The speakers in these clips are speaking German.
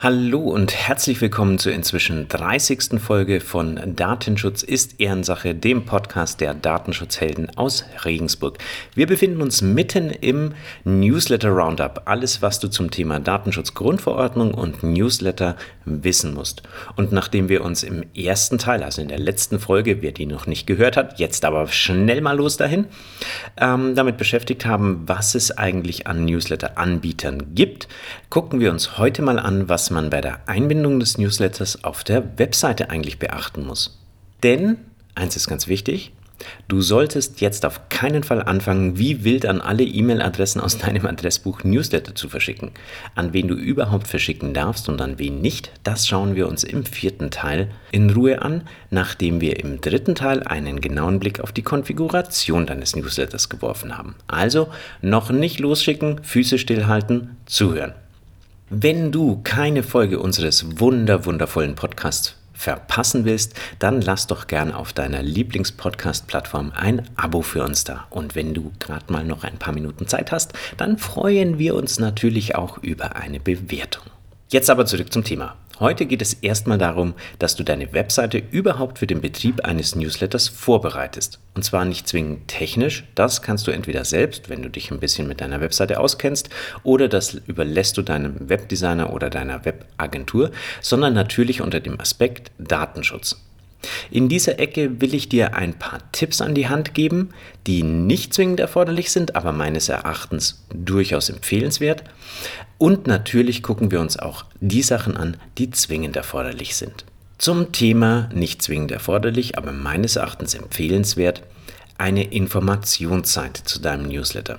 Hallo und herzlich willkommen zur inzwischen 30. Folge von Datenschutz ist Ehrensache, dem Podcast der Datenschutzhelden aus Regensburg. Wir befinden uns mitten im Newsletter Roundup. Alles, was du zum Thema Datenschutzgrundverordnung und Newsletter wissen musst. Und nachdem wir uns im ersten Teil, also in der letzten Folge, wer die noch nicht gehört hat, jetzt aber schnell mal los dahin, ähm, damit beschäftigt haben, was es eigentlich an Newsletter-Anbietern gibt, gucken wir uns heute mal an, was man bei der Einbindung des Newsletters auf der Webseite eigentlich beachten muss. Denn, eins ist ganz wichtig, Du solltest jetzt auf keinen Fall anfangen, wie wild an alle E-Mail-Adressen aus deinem Adressbuch Newsletter zu verschicken. An wen du überhaupt verschicken darfst und an wen nicht, das schauen wir uns im vierten Teil in Ruhe an, nachdem wir im dritten Teil einen genauen Blick auf die Konfiguration deines Newsletters geworfen haben. Also noch nicht losschicken, Füße stillhalten, zuhören. Wenn du keine Folge unseres wunder wundervollen Podcasts verpassen willst, dann lass doch gern auf deiner Lieblingspodcast-Plattform ein Abo für uns da. Und wenn du gerade mal noch ein paar Minuten Zeit hast, dann freuen wir uns natürlich auch über eine Bewertung. Jetzt aber zurück zum Thema. Heute geht es erstmal darum, dass du deine Webseite überhaupt für den Betrieb eines Newsletters vorbereitest. Und zwar nicht zwingend technisch, das kannst du entweder selbst, wenn du dich ein bisschen mit deiner Webseite auskennst, oder das überlässt du deinem Webdesigner oder deiner Webagentur, sondern natürlich unter dem Aspekt Datenschutz. In dieser Ecke will ich dir ein paar Tipps an die Hand geben, die nicht zwingend erforderlich sind, aber meines Erachtens durchaus empfehlenswert. Und natürlich gucken wir uns auch die Sachen an, die zwingend erforderlich sind. Zum Thema nicht zwingend erforderlich, aber meines Erachtens empfehlenswert, eine Informationsseite zu deinem Newsletter.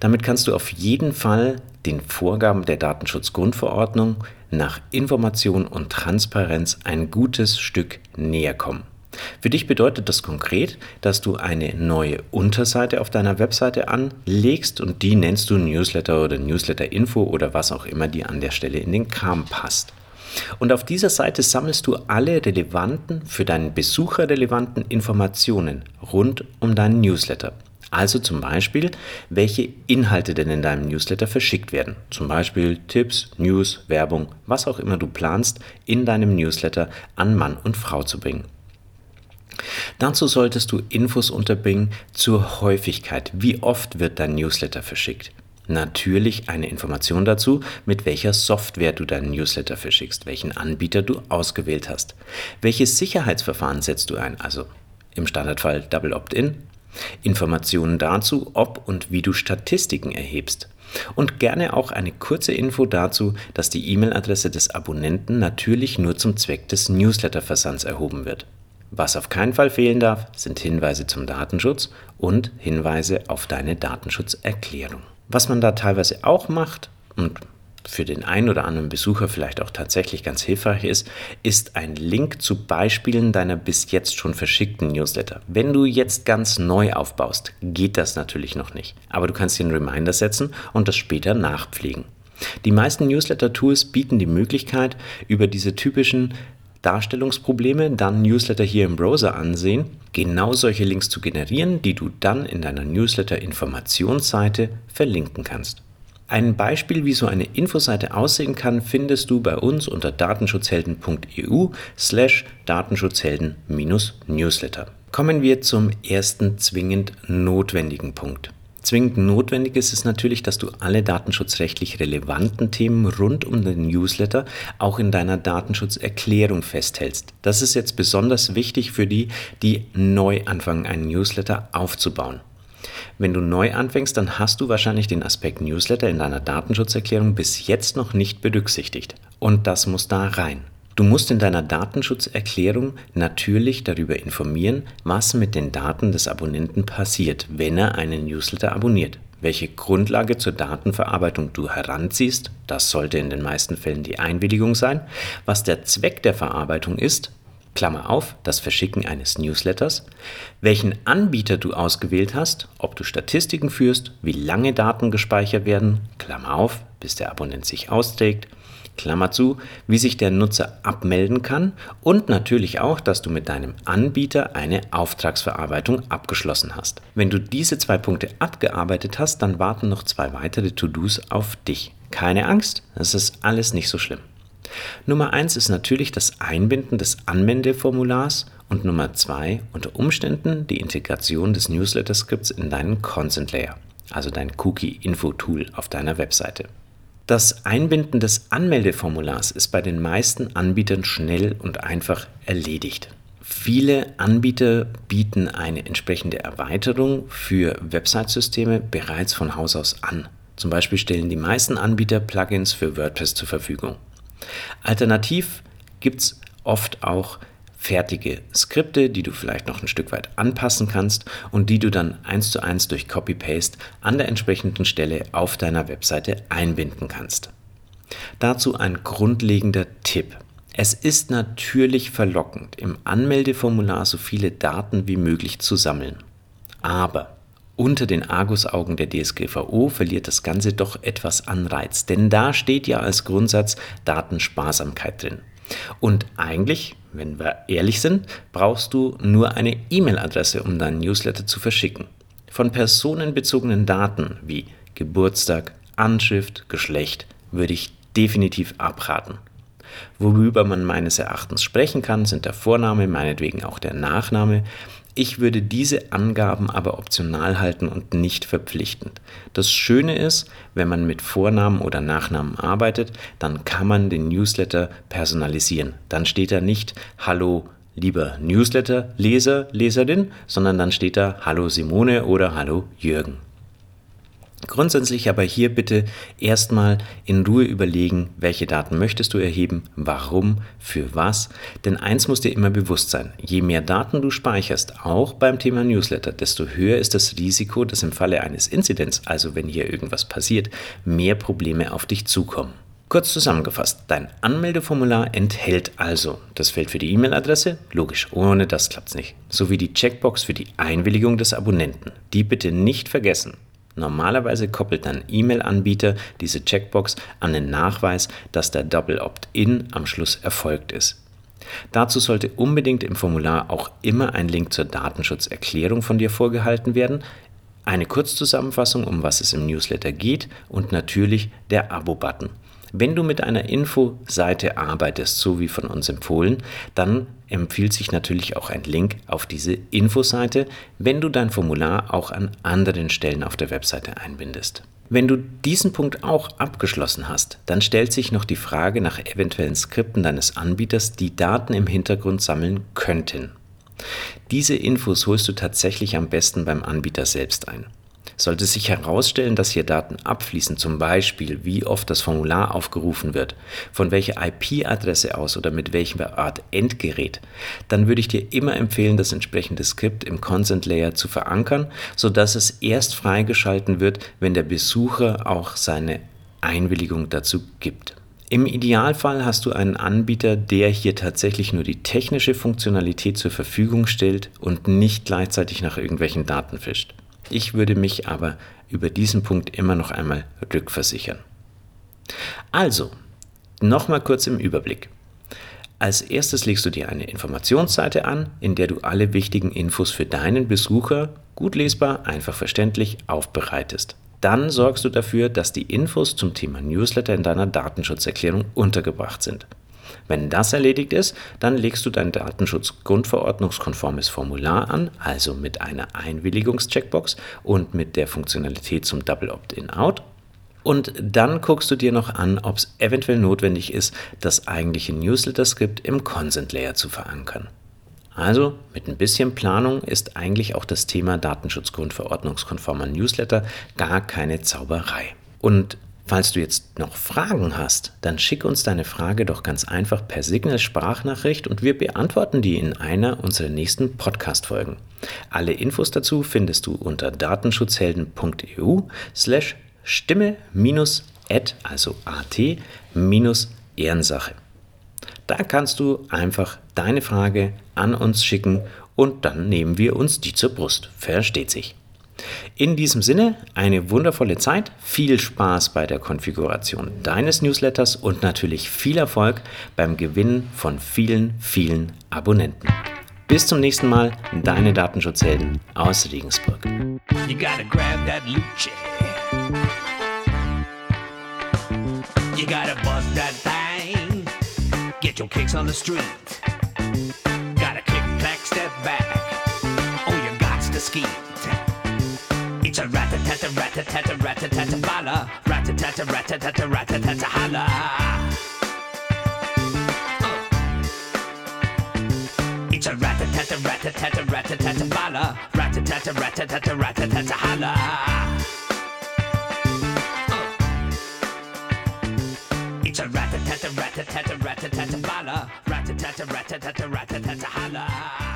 Damit kannst du auf jeden Fall den Vorgaben der Datenschutzgrundverordnung nach Information und Transparenz ein gutes Stück näher kommen. Für dich bedeutet das konkret, dass du eine neue Unterseite auf deiner Webseite anlegst und die nennst du Newsletter oder Newsletter Info oder was auch immer dir an der Stelle in den Kram passt. Und auf dieser Seite sammelst du alle relevanten, für deinen Besucher relevanten Informationen rund um deinen Newsletter. Also zum Beispiel, welche Inhalte denn in deinem Newsletter verschickt werden. Zum Beispiel Tipps, News, Werbung, was auch immer du planst, in deinem Newsletter an Mann und Frau zu bringen. Dazu solltest du Infos unterbringen zur Häufigkeit. Wie oft wird dein Newsletter verschickt? Natürlich eine Information dazu, mit welcher Software du deinen Newsletter verschickst, welchen Anbieter du ausgewählt hast. Welches Sicherheitsverfahren setzt du ein? Also im Standardfall Double Opt-in, Informationen dazu, ob und wie du Statistiken erhebst. Und gerne auch eine kurze Info dazu, dass die E-Mail-Adresse des Abonnenten natürlich nur zum Zweck des Newsletter-Versands erhoben wird. Was auf keinen Fall fehlen darf, sind Hinweise zum Datenschutz und Hinweise auf deine Datenschutzerklärung. Was man da teilweise auch macht, und für den einen oder anderen Besucher vielleicht auch tatsächlich ganz hilfreich ist, ist ein Link zu Beispielen deiner bis jetzt schon verschickten Newsletter. Wenn du jetzt ganz neu aufbaust, geht das natürlich noch nicht. Aber du kannst dir einen Reminder setzen und das später nachpflegen. Die meisten Newsletter-Tools bieten die Möglichkeit, über diese typischen Darstellungsprobleme, dann Newsletter hier im Browser ansehen, genau solche Links zu generieren, die du dann in deiner Newsletter-Informationsseite verlinken kannst. Ein Beispiel, wie so eine Infoseite aussehen kann, findest du bei uns unter datenschutzhelden.eu slash datenschutzhelden-newsletter. Kommen wir zum ersten zwingend notwendigen Punkt. Zwingend notwendig ist es natürlich, dass du alle datenschutzrechtlich relevanten Themen rund um den Newsletter auch in deiner Datenschutzerklärung festhältst. Das ist jetzt besonders wichtig für die, die neu anfangen, einen Newsletter aufzubauen. Wenn du neu anfängst, dann hast du wahrscheinlich den Aspekt Newsletter in deiner Datenschutzerklärung bis jetzt noch nicht berücksichtigt. Und das muss da rein. Du musst in deiner Datenschutzerklärung natürlich darüber informieren, was mit den Daten des Abonnenten passiert, wenn er einen Newsletter abonniert. Welche Grundlage zur Datenverarbeitung du heranziehst, das sollte in den meisten Fällen die Einwilligung sein, was der Zweck der Verarbeitung ist, Klammer auf, das Verschicken eines Newsletters, welchen Anbieter du ausgewählt hast, ob du Statistiken führst, wie lange Daten gespeichert werden, Klammer auf, bis der Abonnent sich austrägt, Klammer zu, wie sich der Nutzer abmelden kann und natürlich auch, dass du mit deinem Anbieter eine Auftragsverarbeitung abgeschlossen hast. Wenn du diese zwei Punkte abgearbeitet hast, dann warten noch zwei weitere To-Dos auf dich. Keine Angst, das ist alles nicht so schlimm. Nummer 1 ist natürlich das Einbinden des Anmeldeformulars und Nummer 2 unter Umständen die Integration des Newsletter-Skripts in deinen Consent Layer, also dein Cookie-Info-Tool auf deiner Webseite. Das Einbinden des Anmeldeformulars ist bei den meisten Anbietern schnell und einfach erledigt. Viele Anbieter bieten eine entsprechende Erweiterung für Website-Systeme bereits von Haus aus an. Zum Beispiel stellen die meisten Anbieter Plugins für WordPress zur Verfügung. Alternativ gibt es oft auch fertige Skripte, die du vielleicht noch ein Stück weit anpassen kannst und die du dann eins zu eins durch Copy-Paste an der entsprechenden Stelle auf deiner Webseite einbinden kannst. Dazu ein grundlegender Tipp. Es ist natürlich verlockend, im Anmeldeformular so viele Daten wie möglich zu sammeln. Aber unter den Argusaugen der DSGVO verliert das Ganze doch etwas Anreiz, denn da steht ja als Grundsatz Datensparsamkeit drin. Und eigentlich, wenn wir ehrlich sind, brauchst du nur eine E-Mail-Adresse, um deinen Newsletter zu verschicken. Von personenbezogenen Daten wie Geburtstag, Anschrift, Geschlecht würde ich definitiv abraten. Worüber man meines Erachtens sprechen kann, sind der Vorname, meinetwegen auch der Nachname, ich würde diese Angaben aber optional halten und nicht verpflichtend. Das Schöne ist, wenn man mit Vornamen oder Nachnamen arbeitet, dann kann man den Newsletter personalisieren. Dann steht da nicht Hallo lieber Newsletter-Leser, Leserin, sondern dann steht da Hallo Simone oder Hallo Jürgen. Grundsätzlich aber hier bitte erstmal in Ruhe überlegen, welche Daten möchtest du erheben, warum, für was. Denn eins muss dir immer bewusst sein, je mehr Daten du speicherst, auch beim Thema Newsletter, desto höher ist das Risiko, dass im Falle eines Inzidents, also wenn hier irgendwas passiert, mehr Probleme auf dich zukommen. Kurz zusammengefasst, dein Anmeldeformular enthält also das Feld für die E-Mail-Adresse, logisch, ohne das klappt es nicht, sowie die Checkbox für die Einwilligung des Abonnenten. Die bitte nicht vergessen. Normalerweise koppelt ein E-Mail-Anbieter diese Checkbox an den Nachweis, dass der Double Opt-in am Schluss erfolgt ist. Dazu sollte unbedingt im Formular auch immer ein Link zur Datenschutzerklärung von dir vorgehalten werden, eine Kurzzusammenfassung, um was es im Newsletter geht und natürlich der Abo-Button. Wenn du mit einer Infoseite arbeitest, so wie von uns empfohlen, dann empfiehlt sich natürlich auch ein Link auf diese Infoseite, wenn du dein Formular auch an anderen Stellen auf der Webseite einbindest. Wenn du diesen Punkt auch abgeschlossen hast, dann stellt sich noch die Frage nach eventuellen Skripten deines Anbieters, die Daten im Hintergrund sammeln könnten. Diese Infos holst du tatsächlich am besten beim Anbieter selbst ein. Sollte sich herausstellen, dass hier Daten abfließen, zum Beispiel wie oft das Formular aufgerufen wird, von welcher IP-Adresse aus oder mit welcher Art Endgerät, dann würde ich dir immer empfehlen, das entsprechende Skript im Consent Layer zu verankern, sodass es erst freigeschalten wird, wenn der Besucher auch seine Einwilligung dazu gibt. Im Idealfall hast du einen Anbieter, der hier tatsächlich nur die technische Funktionalität zur Verfügung stellt und nicht gleichzeitig nach irgendwelchen Daten fischt. Ich würde mich aber über diesen Punkt immer noch einmal rückversichern. Also, nochmal kurz im Überblick. Als erstes legst du dir eine Informationsseite an, in der du alle wichtigen Infos für deinen Besucher gut lesbar, einfach verständlich aufbereitest. Dann sorgst du dafür, dass die Infos zum Thema Newsletter in deiner Datenschutzerklärung untergebracht sind. Wenn das erledigt ist, dann legst du dein Datenschutz-Grundverordnungskonformes Formular an, also mit einer Einwilligungscheckbox und mit der Funktionalität zum Double Opt-in-Out. Und dann guckst du dir noch an, ob es eventuell notwendig ist, das eigentliche Newsletter-Skript im Consent Layer zu verankern. Also mit ein bisschen Planung ist eigentlich auch das Thema Datenschutzgrundverordnungskonformer Newsletter gar keine Zauberei. Und Falls du jetzt noch Fragen hast, dann schick uns deine Frage doch ganz einfach per Signal-Sprachnachricht und wir beantworten die in einer unserer nächsten Podcast-Folgen. Alle Infos dazu findest du unter datenschutzhelden.eu slash stimme minus at, also at minus Ehrensache. Da kannst du einfach deine Frage an uns schicken und dann nehmen wir uns die zur Brust. Versteht sich. In diesem Sinne eine wundervolle Zeit, viel Spaß bei der Konfiguration deines Newsletters und natürlich viel Erfolg beim Gewinnen von vielen, vielen Abonnenten. Bis zum nächsten Mal, deine Datenschutzhelden aus Regensburg. You tata rata tata rata tata bala rata tata rata tata rata tata hala. It's a rata tata rata tata rata tata bala rata tata rata tata rata tata hala. It's a rata tata rata tata rata tata bala rata tata rata tata rata tata hala.